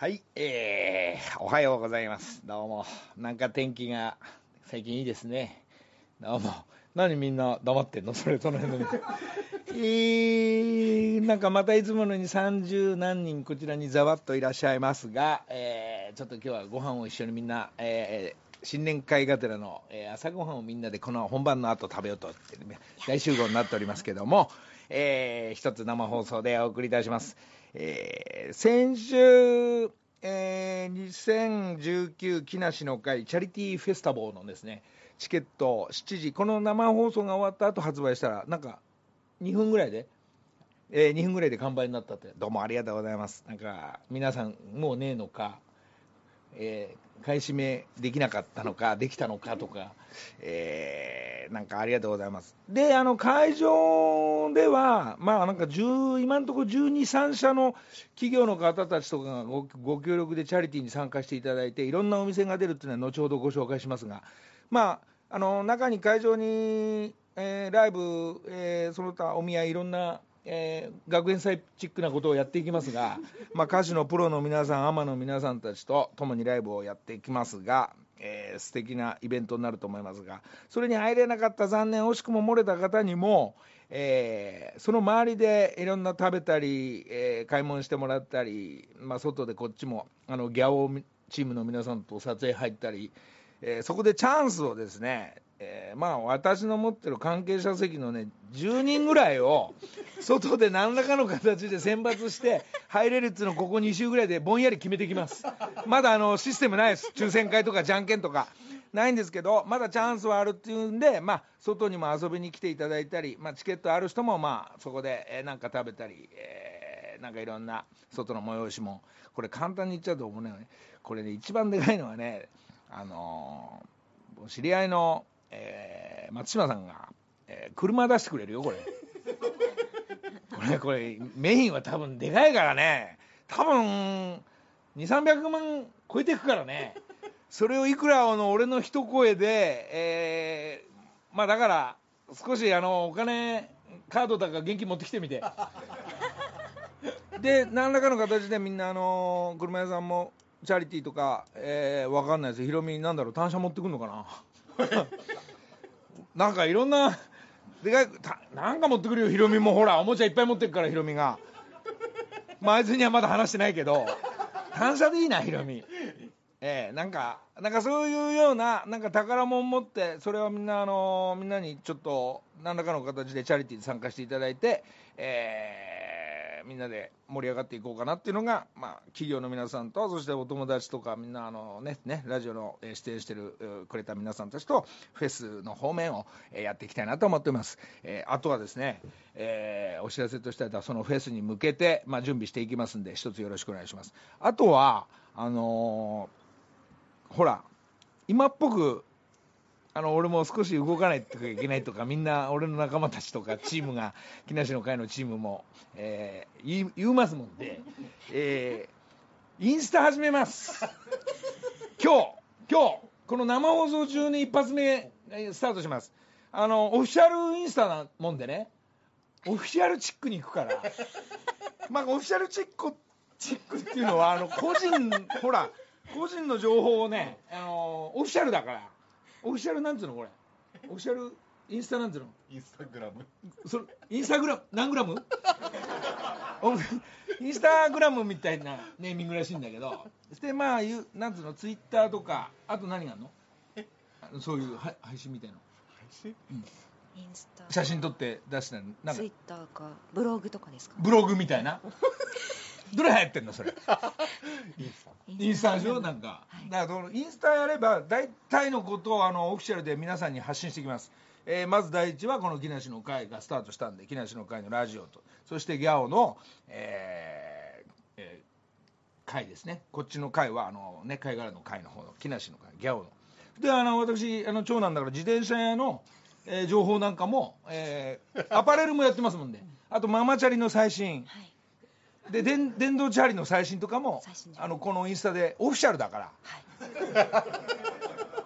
はい、えー、おはようございます。どうも。なんか天気が最近いいですね。どうも。何みんな黙ってんの？それ、その辺の。えー、なんかまたいつものに30何人こちらにざわっといらっしゃいますが、えー、ちょっと今日はご飯を一緒にみんな、えー、新年会がてらの、えー朝ごはんをみんなでこの本番の後食べようとって、ね、大集合になっておりますけども、えー一つ生放送でお送りいたします。えー先週、えー2019木梨の会チャリティーフェスタボーのですね、チケット7時、この生放送が終わった後発売したら、なんか2分ぐらいで、えー2分ぐらいで完売になったって、どうもありがとうございます。なんか、皆さん、もうねえのか、えー買い占めできなかったのか、できたのかとか、えーなんかありがとうございます。で、あの会場では、まあなんか今のところ12、3社の企業の方たちとかがご協力でチャリティーに参加していただいて、いろんなお店が出るっていうのは後ほどご紹介しますが、まあ、あの中に会場に、えーライブ、えーその他お見合い、いろんな、えー学園祭チックなことをやっていきますが、まあ、歌手のプロの皆さん、アマの皆さんたちと共にライブをやっていきますが、えー素敵なイベントになると思いますが、それに入れなかった残念、惜しくも漏れた方にも、えーその周りでいろんな食べたり、えー買い物してもらったり、まあ、外でこっちもあのギャオチームの皆さんと撮影入ったり、えーそこでチャンスをですね、えーまあ私の持ってる関係者席のね10人ぐらいを外で何らかの形で選抜して入れるっていうのをここ2週ぐらいでぼんやり決めてきます。まだあのシステムないです。抽選会とかじゃんけんとか。ないんですけどまだチャンスはあるっていうんでまあ外にも遊びに来ていただいたり、まあ、チケットある人もまあそこでえなんか食べたり、えーなんかいろんな外の催しも。これ簡単に言っちゃうと思うね。これね一番でかいのはねあのー知り合いの、えー松島さんが、えー車出してくれるよ これ。これこれメインは多分でかいからね。多分2300万超えていくからね。それをいくらあの俺の一声で、えーまあだから少しあのお金カードだか現金持ってきてみて。で何らかの形でみんなあの車屋さんもチャリティーとか、えー、わかんないです。ヒロミなんだろう単車持ってくんのかな。なんかいろんな でかいたなんか持ってくるよ。ヒロミも。ほらおもちゃいっぱい持ってくからヒロミが。まああいつにはまだ話してないけど。単車でいいなヒロミ。ええなんかなんかそういうようななんか宝物持ってそれをみんなあのみんなにちょっと何らかの形でチャリティーに参加していただいてえーみんなで盛り上がっていこうかなっていうのが、まあ、企業の皆さんとそしてお友達とかみんなあのねねラジオのえー出演してるくれた皆さんたちとフェスの方面をえやっていきたいなと思っています、えーあとはですね、えーお知らせとしてはそのフェスに向けて、まあ、準備していきますんで一つよろしくお願いします。あとはあのーほら今っぽくあの俺も少し動かないといけないとかみんな俺の仲間たちとかチームが木梨の会のチームも、えー言い言いますもんで、えーインスタ始めます。今日今日この生放送中に一発目スタートします。あのオフィシャルインスタなもんでねオフィシャルチックに行くからまあオフィシャルチックチックっていうのはあの個人ほら個人の情報をねあのオフィシャルだから。オフィシャルなんつうのこれ？オフィシャルインスタなんつうの？インスタグラム。それインスタグラム？何グラム？おインスタグラムみたいなネーミングらしいんだけど。でまあいうなんつうの？ツイッターとかあと何があるの？あのそういうは配信みたいな配信？インスタ。写真撮って出したのなんか？ツイッターかブログとかですか？ブログみたいな？どれ流行ってんのそれ？インスタインスタでしょ？なんか、はい。だからインスタやれば大体のことをあのオフィシャルで皆さんに発信していきます、えーまず第一はこの木梨の会がスタートしたんで木梨の会のラジオと。そしてギャオの、えーえー会ですね。こっちの会はあのね貝殻の会の方の木梨の会ギャオの。であの私あの長男だから自転車屋の、えー情報なんかも、えーアパレルもやってますもんであとママチャリの最新。はいで電電動チャリの最新とかもあのこのインスタでオフィシャルだから。はい。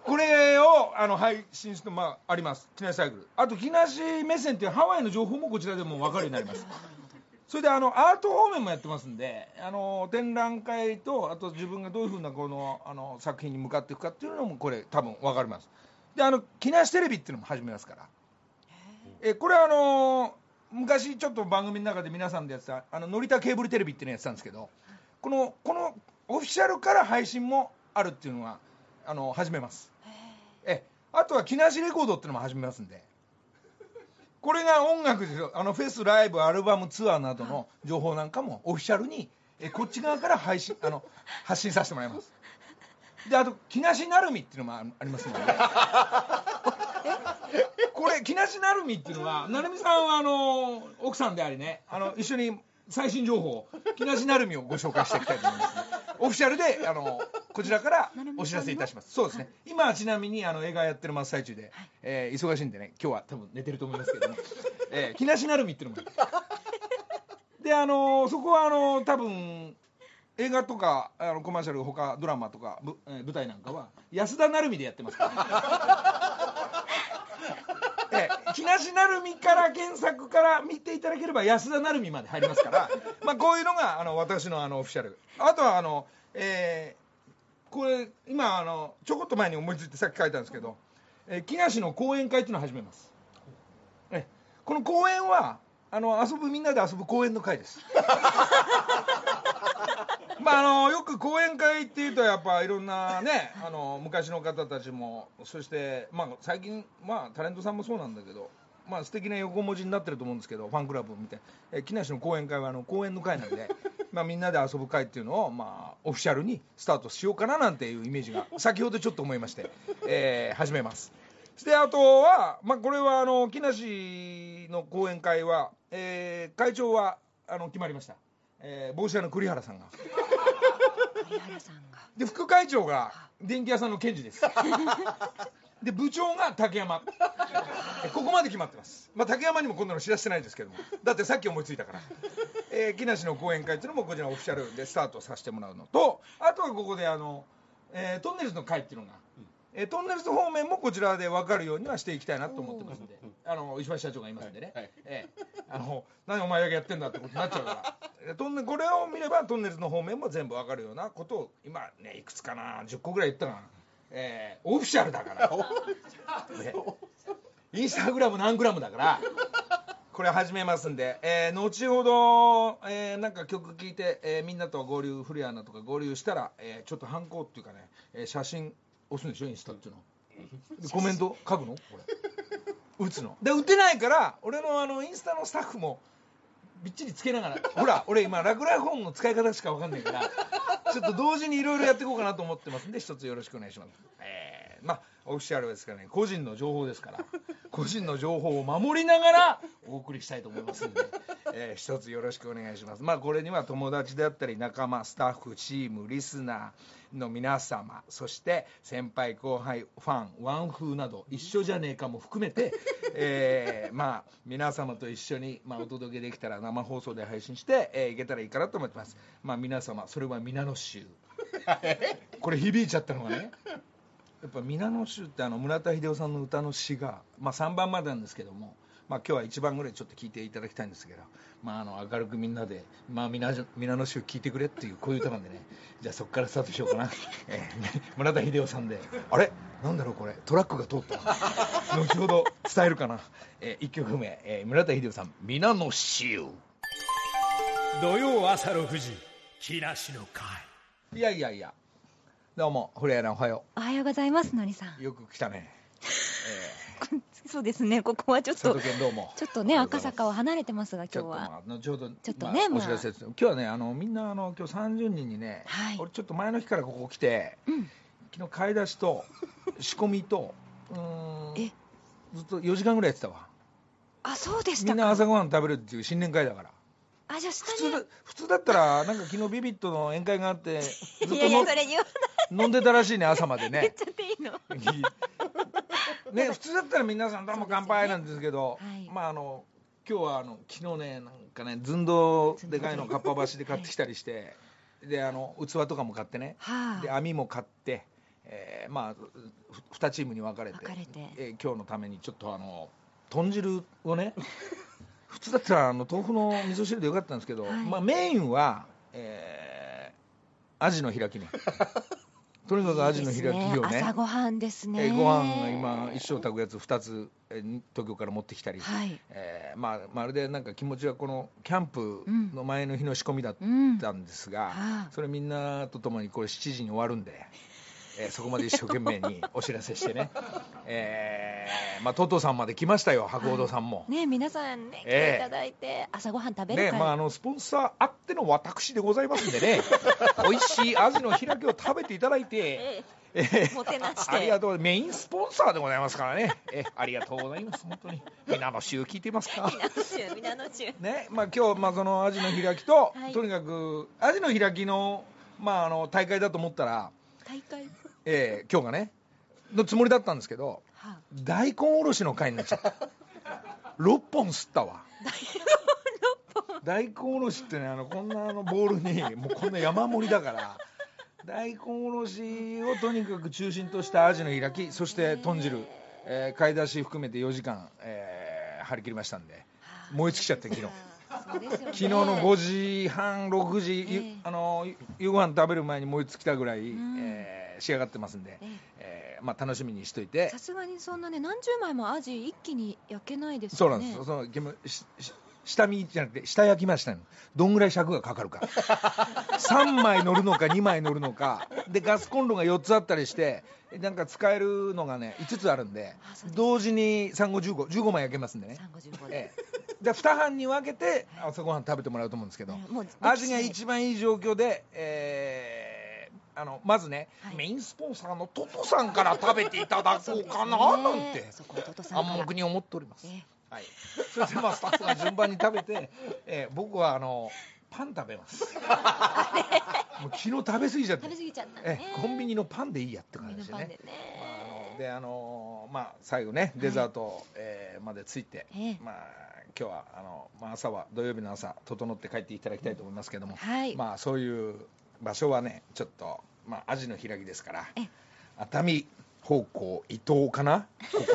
これをあの配信して、まあ、あります。木梨サイクル。あと木梨目線っていうハワイの情報もこちらでも分かるようになります。それであのアート方面もやってますんであの展覧会とあと自分がどういうふうなこのあの作品に向かっていくかっていうのもこれ多分分かります。であの木梨テレビっていうのも始めますから。えこれはあの昔ちょっと番組の中で皆さんでやってたあの乗田ケーブルテレビっていうのやってたんですけどこのこのオフィシャルから配信もあるっていうのはあの始めます。えあとは木梨レコードっていうのも始めますんで。これが音楽ですよあのフェスライブアルバムツアーなどの情報なんかもオフィシャルにえこっち側から配信あの発信させてもらいます。であと木梨成美っていうのもあありますので これ木梨成美っていうのは 成美さんはあの奥さんでありね。あの一緒に最新情報木梨成美をご紹介していきたいと思います、ね、オフィシャルであのこちらからお知らせいたします。そうですね。今はちなみにあの映画やってる真っ最中で、えー忙しいんでね今日は多分寝てると思いますけども、えー木梨成美っていうのもであのそこはあの多分映画とかあのコマーシャル他ドラマとかぶ、えー舞台なんかは安田成美でやってますから、ええ木梨成美から原作から見ていただければ安田成美まで入りますから、まあ、こういうのがあの私のあのオフィシャル。あとはあの、えーこれ今あのちょこっと前に思いついてさっき書いたんですけど、えー木梨の講演会っていうのを始めます、ええこの講演はあの遊ぶみんなで遊ぶ公園の会です。まああのよく講演会っていうとやっぱいろんなねあの昔の方たちもそしてまあ最近まあタレントさんもそうなんだけどまあ素敵な横文字になってると思うんですけどファンクラブを見てえ木梨の講演会はあの講演の会なんでまあみんなで遊ぶ会っていうのをまあオフィシャルにスタートしようかななんていうイメージが先ほどちょっと思いまして、え始めます。であとは、まあ、これはあの木梨の講演会は、えー会長はあの決まりました、えー帽子屋の栗原さんが。栗原さんが。で副会長が電気屋さんの検事です。で部長が竹山。えここまで決まってます、まあ、竹山にもこんなの知らせてないですけども。だってさっき思いついたから、えー木梨の講演会っていうのもこちらオフィシャルでスタートさせてもらうのとあとはここであの、えートンネルズの会っていうのが、えートンネルズ方面もこちらで分かるようにはしていきたいなと思ってますんで。あの石橋社長がいますんでね、はいはい。ええ。あの何お前だけやってんだってことになっちゃうから。えトンネこれを見ればトンネルズの方面も全部分かるようなことを今ねいくつかな10個ぐらい言ったかな、えーオフィシャルだから、ねインスタグラム何グラムだから。これ始めますんで、えー後ほど、えーなんか曲聴いて、えーみんなと合流フリアナとか合流したら、えーちょっと反抗っていうかね、えー写真押すんでしょインスタっていうの。でコメント？書くの？これ。打つの？で打てないから俺のあのインスタのスタッフもびっちりつけながらほら俺今ラクラフォンの使い方しか分かんないからちょっと同時にいろいろやっていこうかなと思ってますんで一つよろしくお願いします。えーまあオフィシャルですからね個人の情報ですから 個人の情報を守りながらお送りしたいと思いますんで、えー一つよろしくお願いします。まあこれには友達であったり仲間スタッフチームリスナーの皆様そして先輩後輩ファンワンフーなど一緒じゃねえかも含めて、えーまあ皆様と一緒に、まあ、お届けできたら生放送で配信して、えーいけたらいいかなと思ってます。まあ皆様それは皆の衆。これ響いちゃったのがねやっぱ皆の衆ってあの村田秀夫さんの歌の詩が、まあ、3番までなんですけども、まあ、今日は1番ぐらいちょっと聞いていただきたいんですけど、まあ、あの明るくみんなで、まあ、皆皆の衆聞いてくれっていうこういう歌なんでねじゃあそこからスタートしようかな、えー村田秀夫さんであれ？なんだろうこれ。トラックが通った。後ほど伝えるかな、え1曲目、えー村田秀夫さん「皆の衆。土曜朝6時木梨の会」いやいやいやどうも古谷アナおはよおはようございますのりさん。うよく来たね、そうですねここはちょっとどうも。ちょっとね赤坂を離れてますがちょっと今日はまあ後ほどちょっとねまあ、おまあ。知らせです。今日はねあのみんなあの今日30人にね、はい。俺ちょっと前の日からここ来てうん。昨日買い出しと 仕込みとうーんえ？ずっと4時間ぐらいやってたわ。あそうでしみたか。んな朝ごはん食べるっていう新年会だから。あじゃあ下に普通だ普通だったらなんか昨日ビビットの宴会があってずっといやいやのそれ言わ飲んでたらしいね朝までない言っねちゃっていい。のね普通だったら皆さんどうも乾杯なんですけどねはい。まああの今日はあの昨日ねなんかね寸胴でかいの。かっぱ橋で買ってきたりして、であの器とかも買ってね。はあ。で網も買って、えーまあふ2チームに分かれて分かれて。えー今日のためにちょっとあの豚汁をね 普通だったらあの豆腐の味噌汁でよかったんですけど、はい。まあ、メインは、えー、アジの開きねとにかくアジの開きをね朝ごはんですね。えーご飯が今一生炊くやつ2つ、えー東京から持ってきたり、はい。えーまあ、まるでなんか気持ちはこのキャンプの前の日の仕込みだっうん。たんですが、はあそれみんなと共にこれ7時に終わるんで、えーそこまで一生懸命に お知らせしてね、えーまあ、トトさんまで来ましたよ博報さんも。ね皆さんね来ええていただいて朝ごはん食べる会。ねまあ、あのスポンサーあっての私でございますんでね。美味しいアジの開きを食べていただいて、ええ。ーえ。もてなして。ありがとうメインスポンサーでございますからね、えありがとうございます本当に。皆の衆聞いてますか？皆の中皆の中。ねまあ、今日、まあ、そのアジの開きと、はい。とにかくアジの開きの,、まあ、あの大会だと思ったら、大会？えー今日がね。のつもりだったんですけどは大根おろしの会になっちゃった。6本吸ったわ。大根おろしってねあのこんなあのボールにもうこんな山盛りだから大根おろしをとにかく中心としたアジの開きそして豚汁、えー買い出し含めて4時間、えー張り切りましたんで燃え尽きちゃって昨日。ね。昨日の5時半6時、ゆええ。あの夕ご飯食べる前に燃え尽きたぐらい、うん。えー仕上がってますんで、ええ。ーまあ、楽しみにしといて。さすがにそんなね何十枚もアジ一気に焼けないですよね。そうなんですよ、その煙しし下見じゃなくて下焼きましたの。どんぐらい尺がかかるか。3枚乗るのか2枚乗るのか。でガスコンロが4つあったりしてなんか使えるのがね5つあるんで同時に3 5 15 15枚焼けますんでね。三五十五で。ええ。で2班に分けて朝ごはん食べてもらうと思うんですけど、ね味が一番いい状況で、えーあのまずね、はい。メインスポンサーのトトさんから食べていただこうかななんて。暗黙に思っております、えはい、それでまあスタッフが順番に食べて、えー僕はあのパン食べます。もう昨日食べ過ぎちゃって。食べ過ぎちゃった。コンビニのパンでいいやって感じでね。でね。まああのであのまあ最後ねデザート、えーまでついて、ええ。まあ今日はあの、まあ、朝は土曜日の朝整って帰っていただきたいと思いますけども、はい。まあそういう場所はねちょっとまあアジの開きですからええ。熱海方向伊東かな？ここ。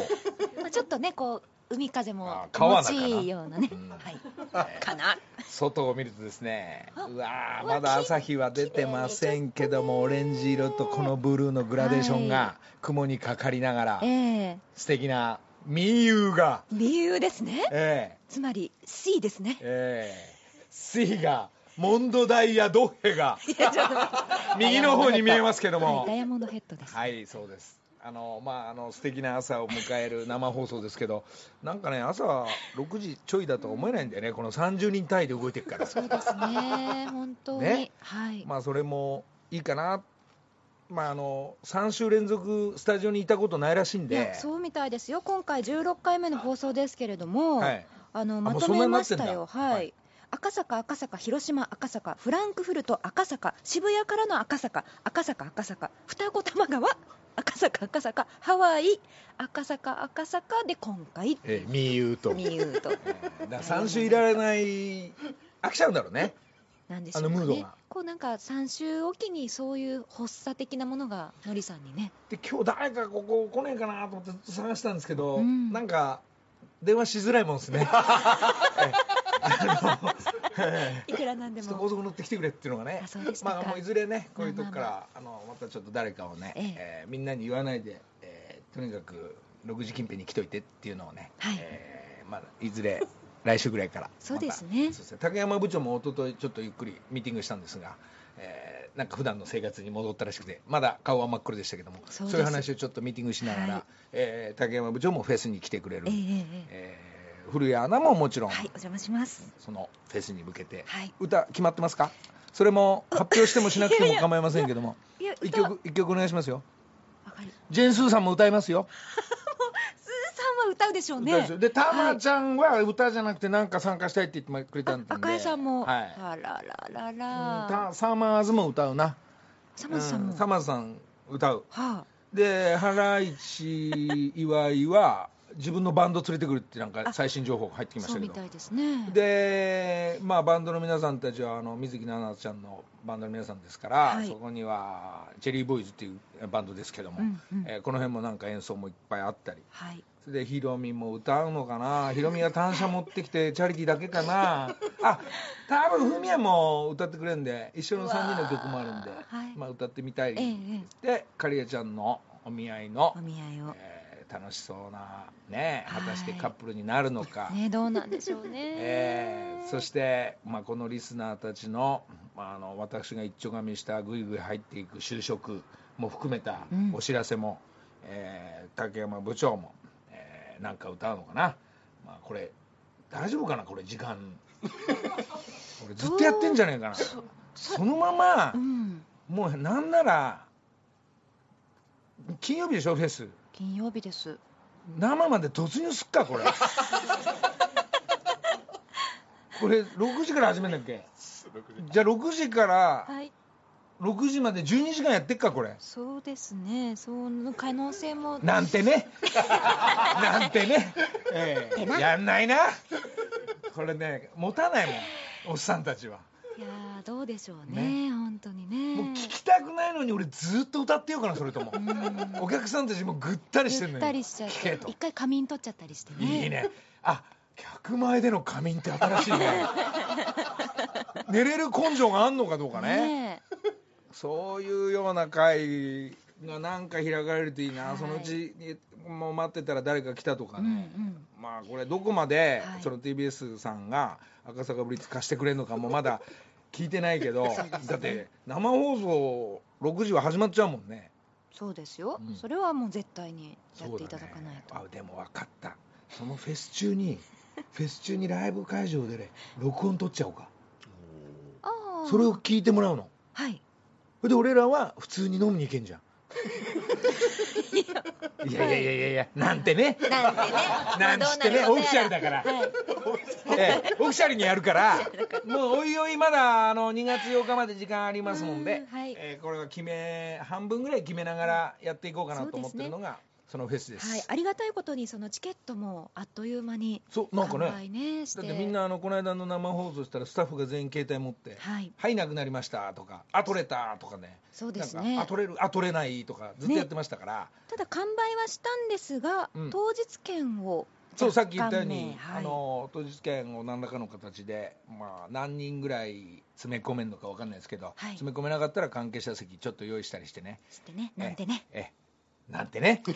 まあちょっとねこう海風もあ気持ちいいようなね。うん。はい。かな。外を見るとですねあうわまだ朝日は出てませんけどもオレンジ色とこのブルーのグラデーションはが雲にかかりながらええ。素敵な民友が。理由ですね。ええ。つまり C ですね。ええ。C がモンドダイヤドッヘが右の方に見えますけどもはいダイヤモンドヘッドです。はいそうですあのまああの素敵な朝を迎える生放送ですけどなんかね朝6時ちょいだとは思えないんだよねこの30人単位で動いてるからそうですね。本当に。ね？はい。まあそれもいいかなまああの3週連続スタジオにいたことないらしいんいでやそうみたいですよ。今回16回目の放送ですけれども、はいあのまとめましたよ。はいはい。赤坂、赤坂、広島、赤坂、フランクフルト、赤坂、渋谷からの赤坂、赤坂、赤坂、双子玉川、赤坂、赤坂、ハワイ、赤坂、赤坂で今回、ええ民友と、えミュート。え だから3週いられない飽きちゃうんだろうね。なんでしょうかね。あのムードが。こうなんか3週おきにそういう発作的なものがのりさんにね。で今日誰かここ来ねえかなと思ってずっと探したんですけど、うん。なんか電話しづらいもんですね いくらなんでちょっと高も。速乗ってきてくれっていうのがね。まあもういずれねこういうとこから、まああのまたちょっと誰かをね、ええ。えーみんなに言わないで、えーとにかく6時近辺に来といてっていうのをね、はい。えーまあ、いずれ来週ぐらいから そうですね。またそうですね。竹山部長も一昨日ちょっとゆっくりミーティングしたんですが、えーなんか普段の生活に戻ったらしくてまだ顔は真っ黒でしたけどもそういう話をちょっとミーティングしながら、はい。えー竹山部長もフェスに来てくれる、えええええ。えー古谷アナももちろん、えはい、お邪魔します。そのフェスに向けて、はい。歌決まってますか？それも発表してもしなくても構いませんけども。一曲一曲お願いしますよ。わかり。ジェーン・スーさんも歌いますよ。スーさんは歌うでしょうね。でたまちゃんは歌じゃなくてなんか参加したいって言ってくれたんで赤井さんも。はい。あらららうんサマーズも歌うな。サマズさんも。うサマーズさん歌う。はでハライチ岩井は自分のバンド連れてくるってなんかあ最新情報が入ってきあ、ましたけど。ですね。でまあバンドの皆さんたちはあの水木奈々ちゃんのバンドの皆さんですから、はい。そこにはチェリーボーイズっていうバンドですけども、うんうん。えーこの辺もなんか演奏もいっぱいあったり。はい。それでヒロミも歌うのかな？ヒロミが単車持ってきてチャリティーだけかな？あ多分フミヤも歌ってくれるんで一緒の3人の曲もあるんで、はい。まあ、歌ってみたい、えええでカリアちゃんのお見合いのお、見合いを。えー楽しそうなねはい果たしてカップルになるのか、ねどうなんでしょうね。えーそして、まあ、このリスナーたちの,、まあ、あの私が一丁噛みしたぐいぐい入っていく就職も含めたうん。お知らせも、えー竹山部長も、えーなんか歌うのかな、まあ、これ大丈夫かなこれ時間。俺ずっとやってんじゃねえかな。そそのままうん。もうなんなら金曜日でしょフェス金曜日です。生まで突入すっかこれ。これ6時から始めんだっけ？じゃあ6時からはい。6時まで12時間やってっかこれ。そうですね。その可能性も。なんてね。なんてね、ええ。てな。やんないな。これね持たないもんおっさんたちは。いやーどうでしょうね本当にね。もう聞きたくないのに俺ずっと歌ってようかなそれとも。うん。お客さんたちもぐったりしてんのぐにったりしちゃって一回仮眠取っちゃったりしてね。いいね。あ客前での仮眠って新しいね。寝れる根性があんのかどうかね。ねそういうような会がなんか開かれるといいな、はい。そのうちにもう待ってたら誰か来たとかうんうね、ん。まあこれどこまではい。その TBS さんが赤坂ブリッツ貸してくれるのかもまだ聞いてないけど、だって生放送6時は始まっちゃうもんね。そうですよ、うん。それはもう絶対にやっていただかないと、そうだね。あでも分かった。そのフェス中に フェス中にライブ会場でね録音取っちゃおうか。ああそれを聞いてもらうの。はい。それで俺らは普通に飲みに行けんじゃん いやいやいやいやいやなんてね。なんてね。なんつってねオフィシャルだから。はい。ええ。オフィシャルにやるから。もうおいおいまだあの2月8日まで時間ありますもんで。うん、はい。えーこれは決め半分ぐらい決めながらやっていこうかなと思ってるのがそのフェスです、はい、ありがたいことにそのチケットもあっという間にそうなんかね。ねだってみんなあのこの間の生放送したらスタッフが全員携帯持って「はい。はいなくなりました」とか「あ取れた」とかね。そうですね。あ取れるあ取れないとかずっとやってましたから、ただ完売はしたんですが、うん。当日券をそうさっき言ったように、ねはい。あの当日券を何らかの形で、まあ、何人ぐらい詰め込めるのか分かんないですけど、はい。詰め込めなかったら関係者席ちょっと用意したりしてね。してねなんてね。ええなんてね。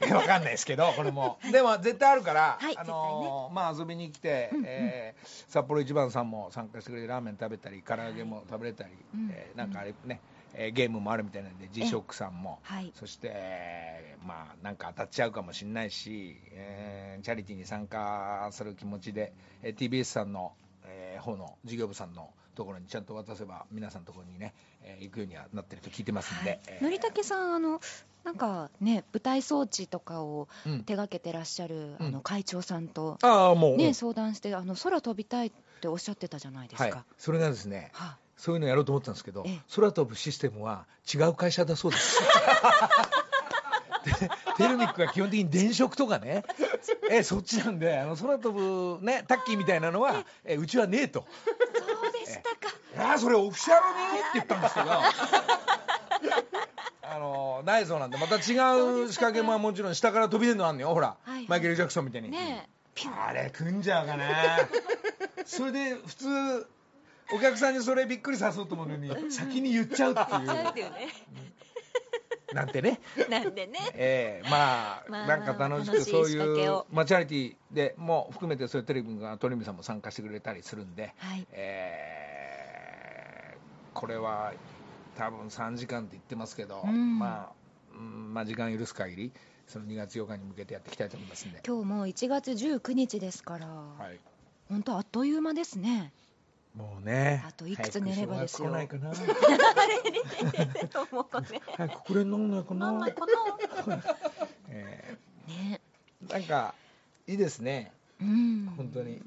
分かんないですけどこれも、でも絶対あるから、はいあのまあ遊びに来て、うんうん。えー札幌一番さんも参加してくれてラーメン食べたり唐揚げも食べれたり、うん。えーなんかあれね、えーゲームもあるみたいなんでックさんも、はい。そして、えーまあなんか当たっちゃうかもしれないし、えーチャリティーに参加する気持ちで、えー TBS さんの、えー方の事業部さんのところにちゃんと渡せば皆さんのところにね、えー行くようにはなってると聞いてますんで、えーのりたけさんあのなんかね舞台装置とかをうん。手掛けてらっしゃる、うん。あの会長さんと、ああもう、ね相談してあの空飛びたいっておっしゃってたじゃないですはい。か、それがですねはそういうのやろうと思ってたんですけどええ。空飛ぶシステムは違う会社だそうです。で テルミックは基本的に電飾とかね。えそっちなんであの空飛ぶねタッキーみたいなのはえうちはねえと。そうでしたか「ああそれオフィシャルに?」って言ったんですけど。あのないそうなんでまた違う仕掛けももちろん下から飛び出るのあんのよほら、はいはい。マイケル・ジャクソンみたいに、ねあれ組んじゃうかな。それで普通お客さんにそれびっくりさそうと思うのに先に言っちゃうっていうなんてね。なんでね。ええまあ、まあなんか楽しくそういう仕掛けを。まあチャリティーでもう含めてそういうテレビが鳥海さんも参加してくれたりするんで、はい。えーこれは多分3時間って言ってますけど、うん。まあ、うんまあ時間許す限りその2月8日に向けてやっていきたいと思いますんで、今日もう1月19日ですから、はい、本当あっという間ですねもうね。あといくつ寝ればですよ。来ないかもうねな。早くこれ飲んないかな。なんないかえ。なね。ーなんかいいですね。うん。本当に。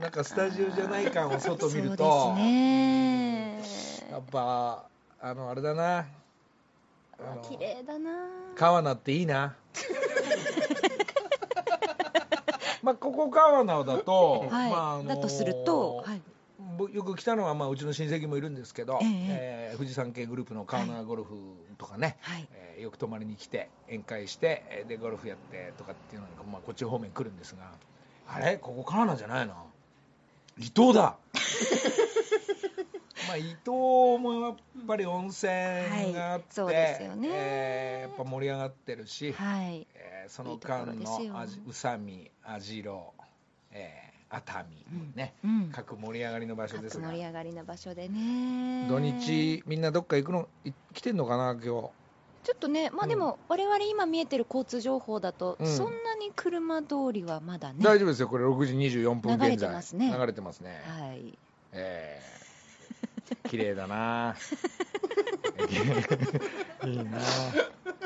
なんかスタジオじゃない感を外見ると、ね。やっぱあのあれだな。綺麗だな。川名っていいな。まあここ川名だと、はい、まああのだとすると、はい、僕よく来たのは、まあ、うちの親戚もいるんですけど、ええ。ー富士山系グループの川名ゴルフとかね、はい。えーよく泊まりに来て宴会してえーでゴルフやってとかっていうのに、まあ、こっち方面来るんですがあれ？ここ川名じゃないな伊東だ！まあ伊東もやっぱり温泉があって、えーやっぱ盛り上がってるし、はい。えーその間の宇佐美網代、えー熱海、ね、うん。各盛り上がりの場所ですが。盛り上がりの場所でね。土日みんなどっか行くのい来てんのかな今日。ちょっとねまあでも我々今見えてる交通情報だと、うん。そんなに車通りはまだね。大丈夫ですよこれ。6時24分現在。流れてますね。流れてますね。はい。えー、綺麗だな。いいな。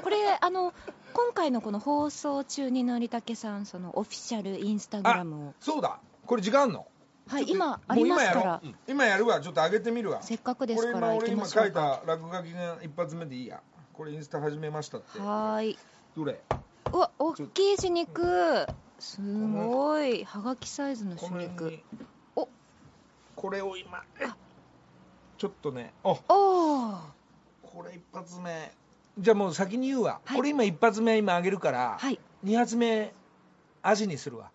これあの今回のこの放送中にのりたけさんそのオフィシャルインスタグラムをそうだこれ時間あんの？はい今ありますから。今や今やるわ。ちょっと上げてみるわ。せっかくですかこれ今俺今書いた落書きが一発目でいいや。これインスタ始めましたって。はーい。どれ？うわ大きい死肉すごい。はがきサイズのこ死肉お。これを今。あ。ちょっとね。あおー。これ一発目。じゃあもう先に言うわ、はい。これ今一発目今上げるから、はい。二発目アジにするわ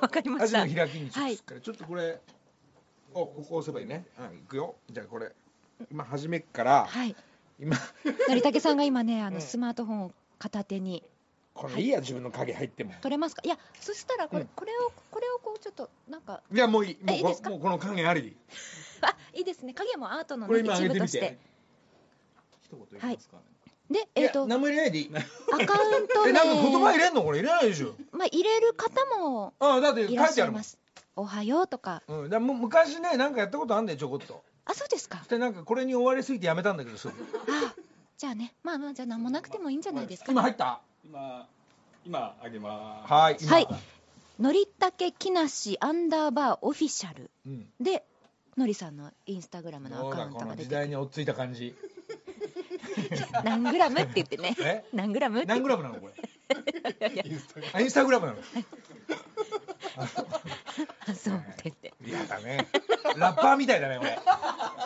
わかりました。の開きにちょっとすっから、ちょっとこれおここ押せばいいね。はいいくよ。じゃあこれ今始めっから、はい。今のりたけさんが今ね あのうん。スマートフォンを片手に。これいいや自分の影入っても。取れますか？いやそしたらこれ,、うん。これをこれをこうちょっとなんか。いやもういいもういいですか？もうこの影あり。あいいですね。影もアートの、ね、これ今上一げてとして。て一言言いますかね、でえっ、と何も入れないでいい。アカウントえなんか言葉入名れんの？これ入れないでしょ。まあ入れる方もああだって書いてあるもん。しゃいます。おはようとか。うん、だもう昔ねなんかやったことあんだよちょこっと。あそうですか。そしてなんかこれに追われすぎてやめたんだけどすぐ。あじゃあね。まあまあじゃあ何もなくてもいいんじゃないですか。今入った？今今あげます。はい今。はい。のりたけきなしアンダーバーオフィシャル。うん。でのりさんのインスタグラムのアカウントが出ての時代に追っついた感じ 何グラムって言ってね。え？何グラムって。何グラムなのこれ？インスタグラあインスタグラムなの？あそう。って言って。嫌だねラッパーみたいだね俺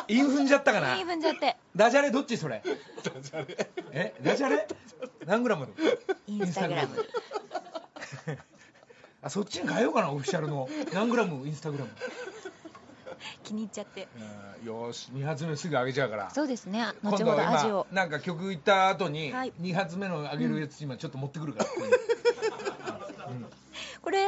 イン踏んじゃったかな？いい分じゃって。ダジャレどっちそれ？え？ダジャレ？何グラム。インスタグラム。あそっちに変えようかなオフィシャルの。何グラム？インスタグラム気に入っちゃって。うん。よーし2発目すぐ上げちゃうから。そうですね。今後ほ度ど味を今なんか曲行った後にはい。2発目の上げるやつ今ちょっと持ってくるから、ここにこれ、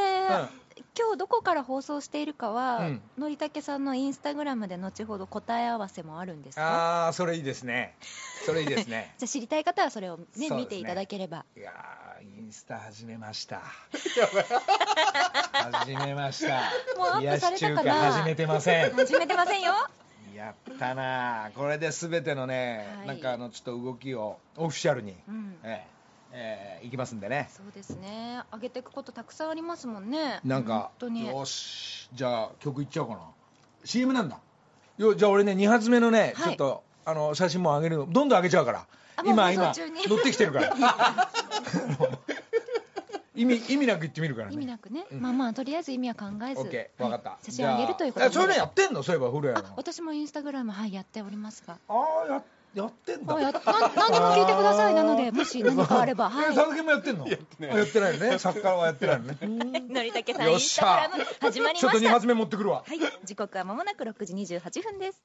今日どこから放送しているかは、うん。のりたけさんのインスタグラムで後ほど答え合わせもあるんですか？ああそれいいですね。それいいですね。じゃあ知りたい方はそれをねね。見ていただければ。いやーインスタ始めました。始めました。もうアップされたかな？始めてません。始めてませんよ。やったなこれで全てのね、はい。なんかあのちょっと動きをオフィシャルに、うん。ええええいきますんでね。そうですね。上げていくことたくさんありますもんね。なんか本当に。よし。じゃあ曲いっちゃおうかな。CM なんだ。よじゃあ俺ね2発目のね、はい。ちょっとあの写真も上げるのどんどん上げちゃうから。今今乗ってきてるから。意味意味なく言ってみるからね。意味なくね、うん。まあまあとりあえず意味は考えず。オッケー。分かった、はい写真あげるということじゃあえそれねやってんの？そういえば古谷の。あ私もインスタグラムはいやっておりますが。ああややってんだ。あやな何でも聞いてください。なのでもし何かあれば。はえ佐々木もやってんの？やってない。よね。作家はやってないのね。い のりたけさんよっしゃ。始まりちょっと2ました発目持ってくるわ。はい。時刻はまもなく6時28分です